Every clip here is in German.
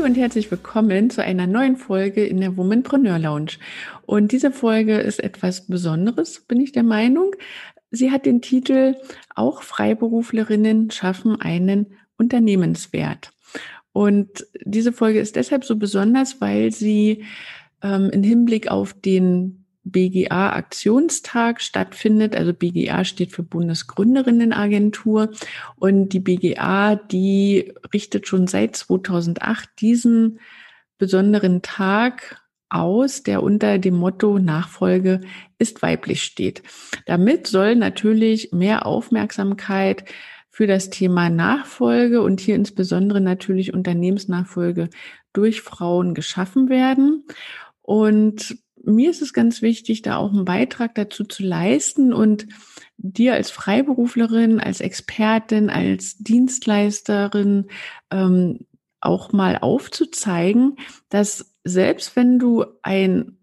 Hallo und herzlich willkommen zu einer neuen Folge in der Womanpreneur Lounge. Und diese Folge ist etwas Besonderes, bin ich der Meinung. Sie hat den Titel Auch Freiberuflerinnen schaffen einen Unternehmenswert. Und diese Folge ist deshalb so besonders, weil sie ähm, im Hinblick auf den BGA-Aktionstag stattfindet. Also BGA steht für Bundesgründerinnenagentur und die BGA, die richtet schon seit 2008 diesen besonderen Tag aus, der unter dem Motto Nachfolge ist weiblich steht. Damit soll natürlich mehr Aufmerksamkeit für das Thema Nachfolge und hier insbesondere natürlich Unternehmensnachfolge durch Frauen geschaffen werden. Und mir ist es ganz wichtig, da auch einen Beitrag dazu zu leisten und dir als Freiberuflerin, als Expertin, als Dienstleisterin ähm, auch mal aufzuzeigen, dass selbst wenn du ein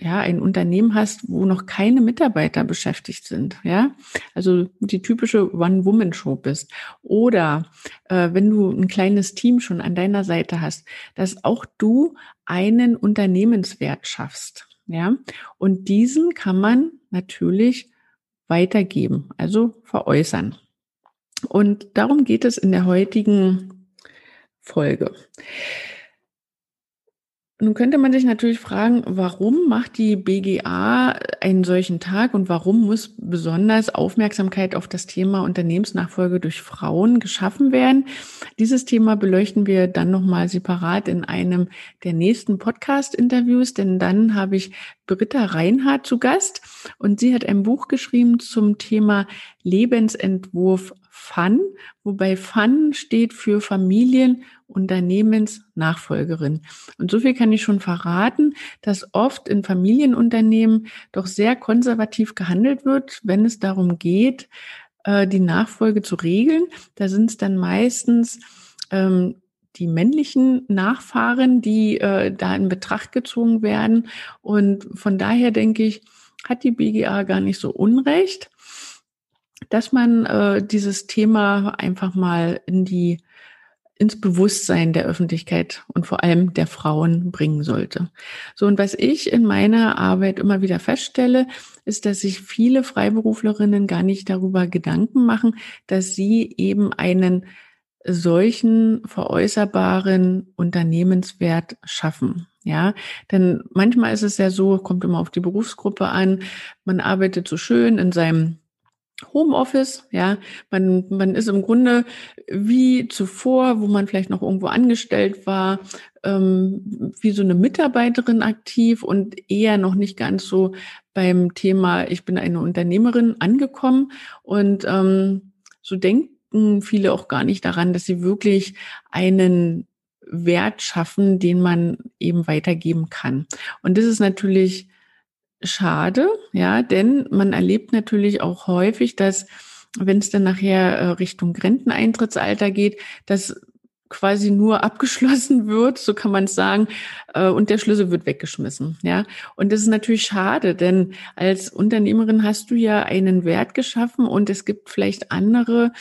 ja, ein Unternehmen hast, wo noch keine Mitarbeiter beschäftigt sind, ja, also die typische One-Woman-Show bist, oder äh, wenn du ein kleines Team schon an deiner Seite hast, dass auch du einen Unternehmenswert schaffst, ja, und diesen kann man natürlich weitergeben, also veräußern. Und darum geht es in der heutigen Folge. Nun könnte man sich natürlich fragen, warum macht die BGA einen solchen Tag und warum muss besonders Aufmerksamkeit auf das Thema Unternehmensnachfolge durch Frauen geschaffen werden? Dieses Thema beleuchten wir dann nochmal separat in einem der nächsten Podcast-Interviews, denn dann habe ich Britta Reinhardt zu Gast und sie hat ein Buch geschrieben zum Thema Lebensentwurf Fun, wobei Fun steht für Familien Unternehmensnachfolgerin. Und so viel kann ich schon verraten, dass oft in Familienunternehmen doch sehr konservativ gehandelt wird, wenn es darum geht, äh, die Nachfolge zu regeln. Da sind es dann meistens ähm, die männlichen Nachfahren, die äh, da in Betracht gezogen werden. Und von daher denke ich, hat die BGA gar nicht so unrecht, dass man äh, dieses Thema einfach mal in die ins Bewusstsein der Öffentlichkeit und vor allem der Frauen bringen sollte. So, und was ich in meiner Arbeit immer wieder feststelle, ist, dass sich viele Freiberuflerinnen gar nicht darüber Gedanken machen, dass sie eben einen solchen veräußerbaren Unternehmenswert schaffen. Ja, denn manchmal ist es ja so, kommt immer auf die Berufsgruppe an, man arbeitet so schön in seinem Homeoffice, ja, man, man ist im Grunde wie zuvor, wo man vielleicht noch irgendwo angestellt war, ähm, wie so eine Mitarbeiterin aktiv und eher noch nicht ganz so beim Thema, ich bin eine Unternehmerin angekommen und ähm, so denken viele auch gar nicht daran, dass sie wirklich einen Wert schaffen, den man eben weitergeben kann. Und das ist natürlich schade, ja, denn man erlebt natürlich auch häufig, dass wenn es dann nachher äh, Richtung Renteneintrittsalter geht, dass quasi nur abgeschlossen wird, so kann man es sagen, äh, und der Schlüssel wird weggeschmissen, ja. Und das ist natürlich schade, denn als Unternehmerin hast du ja einen Wert geschaffen und es gibt vielleicht andere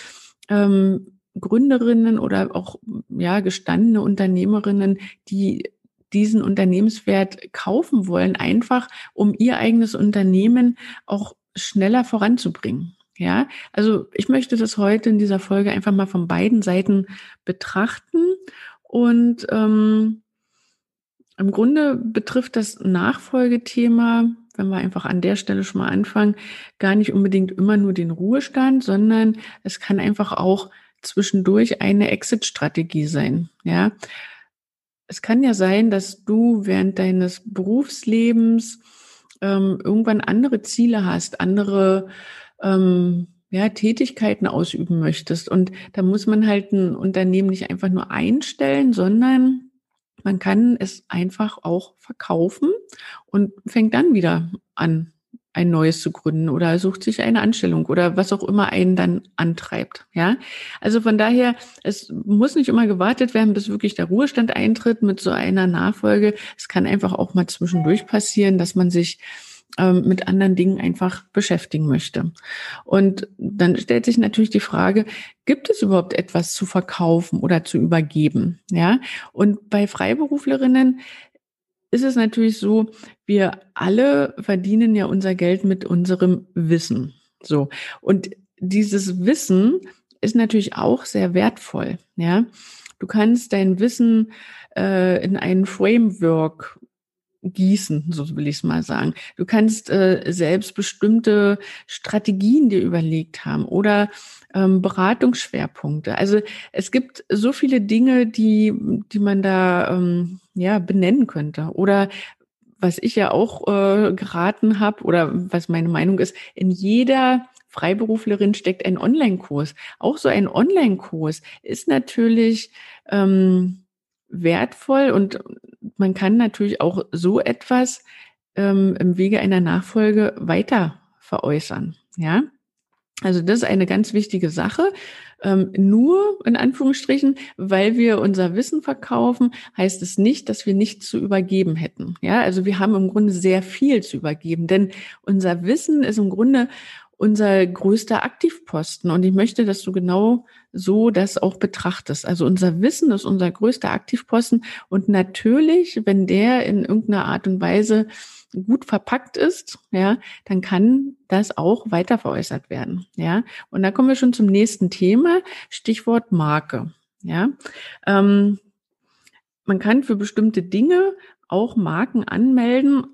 ähm, Gründerinnen oder auch ja gestandene Unternehmerinnen, die diesen Unternehmenswert kaufen wollen, einfach um ihr eigenes Unternehmen auch schneller voranzubringen. Ja, also ich möchte das heute in dieser Folge einfach mal von beiden Seiten betrachten und ähm, im Grunde betrifft das Nachfolgethema, wenn wir einfach an der Stelle schon mal anfangen, gar nicht unbedingt immer nur den Ruhestand, sondern es kann einfach auch zwischendurch eine Exit-Strategie sein. Ja, es kann ja sein, dass du während deines Berufslebens ähm, irgendwann andere Ziele hast, andere ähm, ja, Tätigkeiten ausüben möchtest. Und da muss man halt ein Unternehmen nicht einfach nur einstellen, sondern man kann es einfach auch verkaufen und fängt dann wieder an, ein neues zu gründen oder sucht sich eine Anstellung oder was auch immer einen dann antreibt. Ja, also von daher, es muss nicht immer gewartet werden, bis wirklich der Ruhestand eintritt mit so einer Nachfolge. Es kann einfach auch mal zwischendurch passieren, dass man sich mit anderen Dingen einfach beschäftigen möchte. Und dann stellt sich natürlich die Frage, gibt es überhaupt etwas zu verkaufen oder zu übergeben? Ja, und bei Freiberuflerinnen ist es natürlich so, wir alle verdienen ja unser Geld mit unserem Wissen. So. Und dieses Wissen ist natürlich auch sehr wertvoll. Ja, du kannst dein Wissen äh, in ein Framework gießen, so will ich es mal sagen. Du kannst äh, selbst bestimmte Strategien dir überlegt haben oder ähm, Beratungsschwerpunkte. Also es gibt so viele Dinge, die, die man da ähm, ja benennen könnte. Oder was ich ja auch äh, geraten habe oder was meine Meinung ist, in jeder Freiberuflerin steckt ein Online-Kurs. Auch so ein Online-Kurs ist natürlich ähm, wertvoll und man kann natürlich auch so etwas ähm, im Wege einer Nachfolge weiter veräußern. Ja, also das ist eine ganz wichtige Sache. Ähm, nur in Anführungsstrichen, weil wir unser Wissen verkaufen, heißt es nicht, dass wir nichts zu übergeben hätten. Ja, also wir haben im Grunde sehr viel zu übergeben, denn unser Wissen ist im Grunde unser größter Aktivposten. Und ich möchte, dass du genau so das auch betrachtest. Also unser Wissen ist unser größter Aktivposten. Und natürlich, wenn der in irgendeiner Art und Weise gut verpackt ist, ja, dann kann das auch weiter veräußert werden. Ja, und da kommen wir schon zum nächsten Thema. Stichwort Marke. Ja, ähm, man kann für bestimmte Dinge auch Marken anmelden,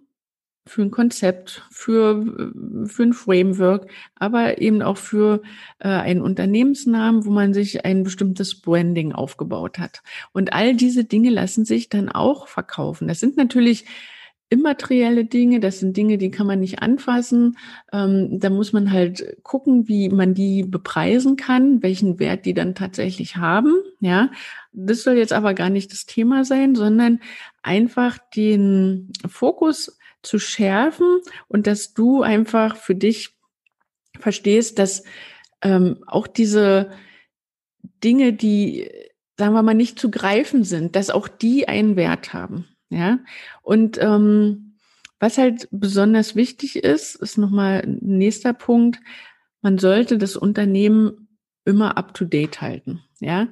für ein Konzept, für, für ein Framework, aber eben auch für äh, einen Unternehmensnamen, wo man sich ein bestimmtes Branding aufgebaut hat. Und all diese Dinge lassen sich dann auch verkaufen. Das sind natürlich immaterielle Dinge, das sind Dinge, die kann man nicht anfassen. Ähm, da muss man halt gucken, wie man die bepreisen kann, welchen Wert die dann tatsächlich haben. Ja, das soll jetzt aber gar nicht das Thema sein, sondern einfach den Fokus zu schärfen und dass du einfach für dich verstehst, dass ähm, auch diese Dinge, die, sagen wir mal, nicht zu greifen sind, dass auch die einen Wert haben. Ja. Und ähm, was halt besonders wichtig ist, ist nochmal ein nächster Punkt. Man sollte das Unternehmen immer up to date halten. Ja.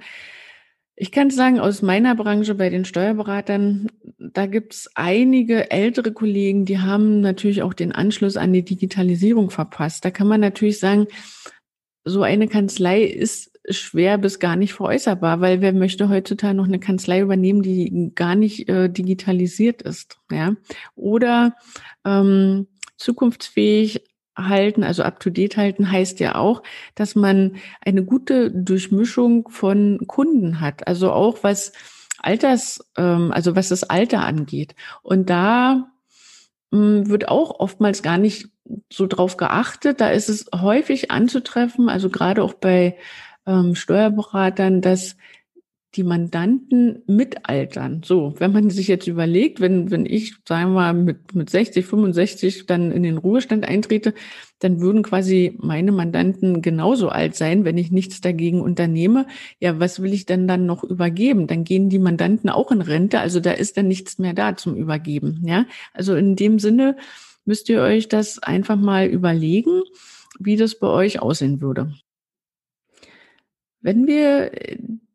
Ich kann sagen, aus meiner Branche bei den Steuerberatern, da gibt es einige ältere Kollegen, die haben natürlich auch den Anschluss an die Digitalisierung verpasst. Da kann man natürlich sagen, so eine Kanzlei ist schwer bis gar nicht veräußerbar, weil wer möchte heutzutage noch eine Kanzlei übernehmen, die gar nicht äh, digitalisiert ist, ja? Oder ähm, zukunftsfähig halten, also up-to-date halten, heißt ja auch, dass man eine gute Durchmischung von Kunden hat. Also auch was Alters, ähm, also was das Alter angeht. Und da ähm, wird auch oftmals gar nicht so drauf geachtet. Da ist es häufig anzutreffen, also gerade auch bei ähm, Steuerberatern, dass die Mandanten mitaltern. So, wenn man sich jetzt überlegt, wenn, wenn ich, sagen wir mal, mit, mit 60, 65 dann in den Ruhestand eintrete, dann würden quasi meine Mandanten genauso alt sein, wenn ich nichts dagegen unternehme. Ja, was will ich denn dann noch übergeben? Dann gehen die Mandanten auch in Rente. Also da ist dann nichts mehr da zum Übergeben. Ja, also in dem Sinne müsst ihr euch das einfach mal überlegen, wie das bei euch aussehen würde. Wenn wir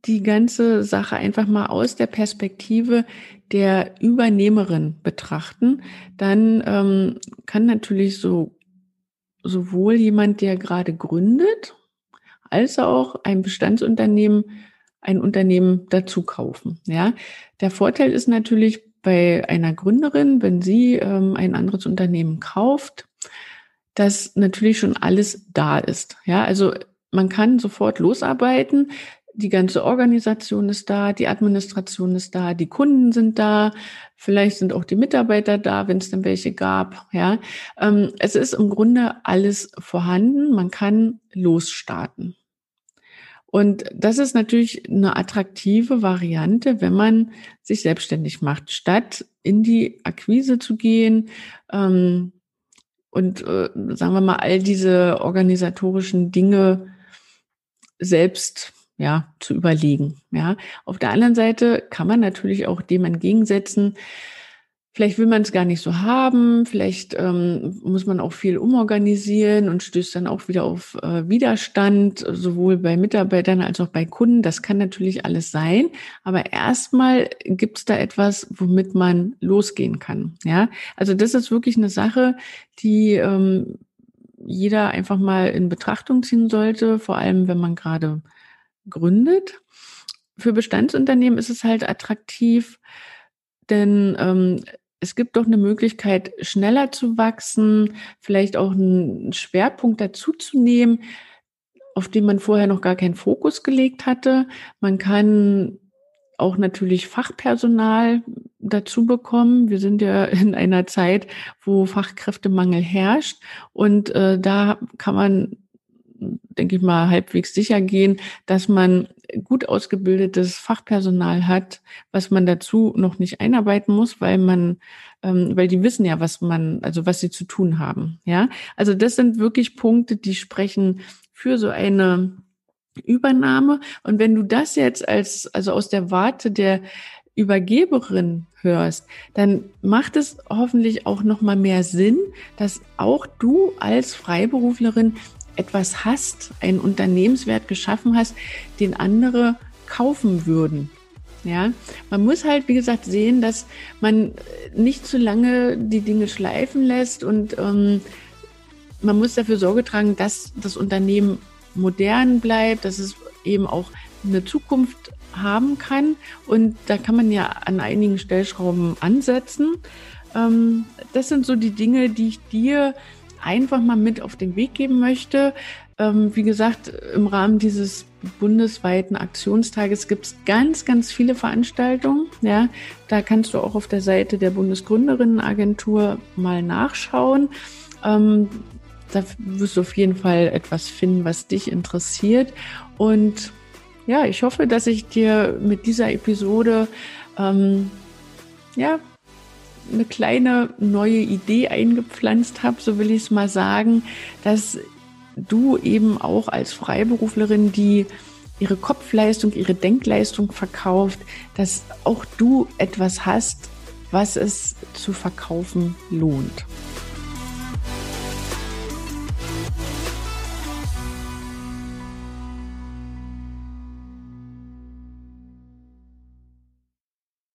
die ganze Sache einfach mal aus der Perspektive der Übernehmerin betrachten, dann ähm, kann natürlich so sowohl jemand, der gerade gründet, als auch ein Bestandsunternehmen ein Unternehmen dazu kaufen. Ja, der Vorteil ist natürlich bei einer Gründerin, wenn sie ähm, ein anderes Unternehmen kauft, dass natürlich schon alles da ist. Ja, also man kann sofort losarbeiten die ganze Organisation ist da, die Administration ist da, die Kunden sind da, vielleicht sind auch die Mitarbeiter da, wenn es denn welche gab. Ja, ähm, es ist im Grunde alles vorhanden. Man kann losstarten. Und das ist natürlich eine attraktive Variante, wenn man sich selbstständig macht, statt in die Akquise zu gehen ähm, und äh, sagen wir mal all diese organisatorischen Dinge selbst ja zu überlegen. Ja, auf der anderen Seite kann man natürlich auch dem entgegensetzen, Vielleicht will man es gar nicht so haben, vielleicht ähm, muss man auch viel umorganisieren und stößt dann auch wieder auf äh, Widerstand, sowohl bei Mitarbeitern als auch bei Kunden. Das kann natürlich alles sein, aber erstmal gibt es da etwas, womit man losgehen kann. Ja, also das ist wirklich eine Sache, die ähm, jeder einfach mal in Betrachtung ziehen sollte, vor allem wenn man gerade gründet. Für Bestandsunternehmen ist es halt attraktiv, denn ähm, es gibt doch eine Möglichkeit, schneller zu wachsen, vielleicht auch einen Schwerpunkt dazuzunehmen, auf den man vorher noch gar keinen Fokus gelegt hatte. Man kann auch natürlich Fachpersonal dazu bekommen. Wir sind ja in einer Zeit, wo Fachkräftemangel herrscht und äh, da kann man denke ich mal, halbwegs sicher gehen, dass man gut ausgebildetes Fachpersonal hat, was man dazu noch nicht einarbeiten muss, weil man, ähm, weil die wissen ja, was man, also was sie zu tun haben. Ja, also das sind wirklich Punkte, die sprechen für so eine Übernahme. Und wenn du das jetzt als, also aus der Warte der Übergeberin hörst, dann macht es hoffentlich auch noch mal mehr Sinn, dass auch du als Freiberuflerin etwas hast, einen Unternehmenswert geschaffen hast, den andere kaufen würden. Ja, man muss halt, wie gesagt, sehen, dass man nicht zu lange die Dinge schleifen lässt und ähm, man muss dafür Sorge tragen, dass das Unternehmen modern bleibt, dass es eben auch eine Zukunft haben kann. Und da kann man ja an einigen Stellschrauben ansetzen. Ähm, das sind so die Dinge, die ich dir einfach mal mit auf den Weg geben möchte. Ähm, wie gesagt, im Rahmen dieses bundesweiten Aktionstages gibt es ganz, ganz viele Veranstaltungen. Ja, da kannst du auch auf der Seite der Bundesgründerinnenagentur mal nachschauen. Ähm, da wirst du auf jeden Fall etwas finden, was dich interessiert. Und ja, ich hoffe, dass ich dir mit dieser Episode ähm, ja eine kleine neue Idee eingepflanzt habe, so will ich es mal sagen, dass du eben auch als Freiberuflerin, die ihre Kopfleistung, ihre Denkleistung verkauft, dass auch du etwas hast, was es zu verkaufen lohnt.